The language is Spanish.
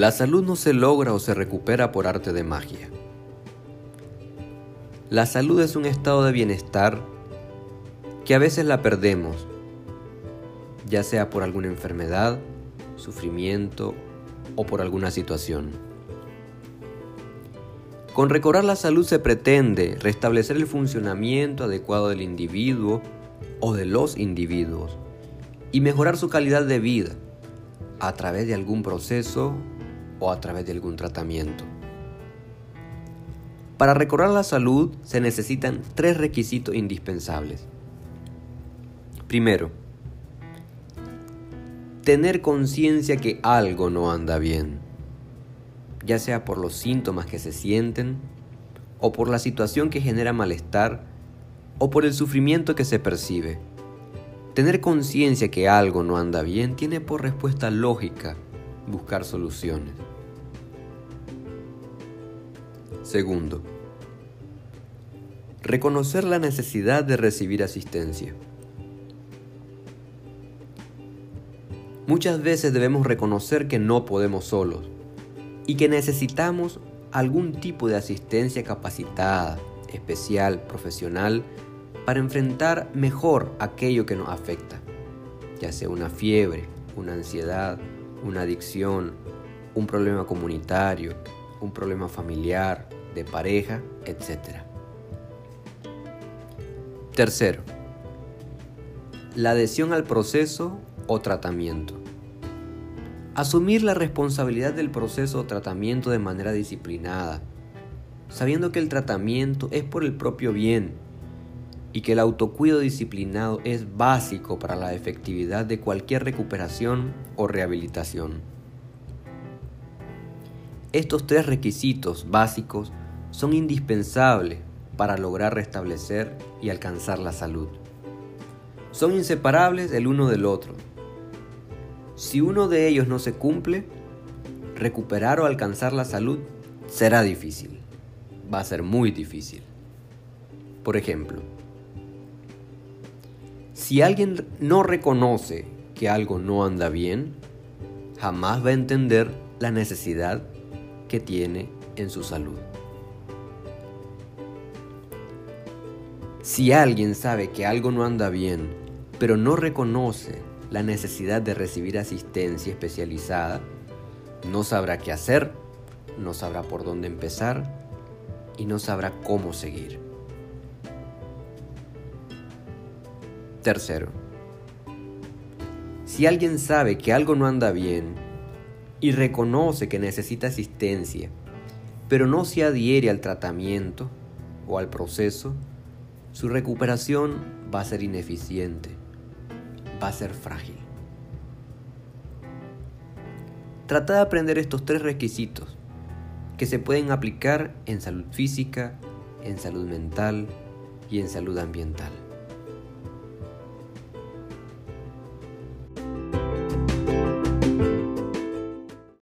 La salud no se logra o se recupera por arte de magia. La salud es un estado de bienestar que a veces la perdemos, ya sea por alguna enfermedad, sufrimiento o por alguna situación. Con recobrar la salud se pretende restablecer el funcionamiento adecuado del individuo o de los individuos y mejorar su calidad de vida a través de algún proceso o a través de algún tratamiento. Para recobrar la salud se necesitan tres requisitos indispensables. Primero, tener conciencia que algo no anda bien, ya sea por los síntomas que se sienten, o por la situación que genera malestar, o por el sufrimiento que se percibe. Tener conciencia que algo no anda bien tiene por respuesta lógica buscar soluciones. Segundo, reconocer la necesidad de recibir asistencia. Muchas veces debemos reconocer que no podemos solos y que necesitamos algún tipo de asistencia capacitada, especial, profesional, para enfrentar mejor aquello que nos afecta, ya sea una fiebre, una ansiedad, una adicción, un problema comunitario, un problema familiar, de pareja, etc. Tercero, la adhesión al proceso o tratamiento. Asumir la responsabilidad del proceso o tratamiento de manera disciplinada, sabiendo que el tratamiento es por el propio bien y que el autocuido disciplinado es básico para la efectividad de cualquier recuperación o rehabilitación. Estos tres requisitos básicos son indispensables para lograr restablecer y alcanzar la salud. Son inseparables el uno del otro. Si uno de ellos no se cumple, recuperar o alcanzar la salud será difícil. Va a ser muy difícil. Por ejemplo, si alguien no reconoce que algo no anda bien, jamás va a entender la necesidad que tiene en su salud. Si alguien sabe que algo no anda bien, pero no reconoce la necesidad de recibir asistencia especializada, no sabrá qué hacer, no sabrá por dónde empezar y no sabrá cómo seguir. Tercero, si alguien sabe que algo no anda bien y reconoce que necesita asistencia, pero no se adhiere al tratamiento o al proceso, su recuperación va a ser ineficiente, va a ser frágil. Trata de aprender estos tres requisitos que se pueden aplicar en salud física, en salud mental y en salud ambiental.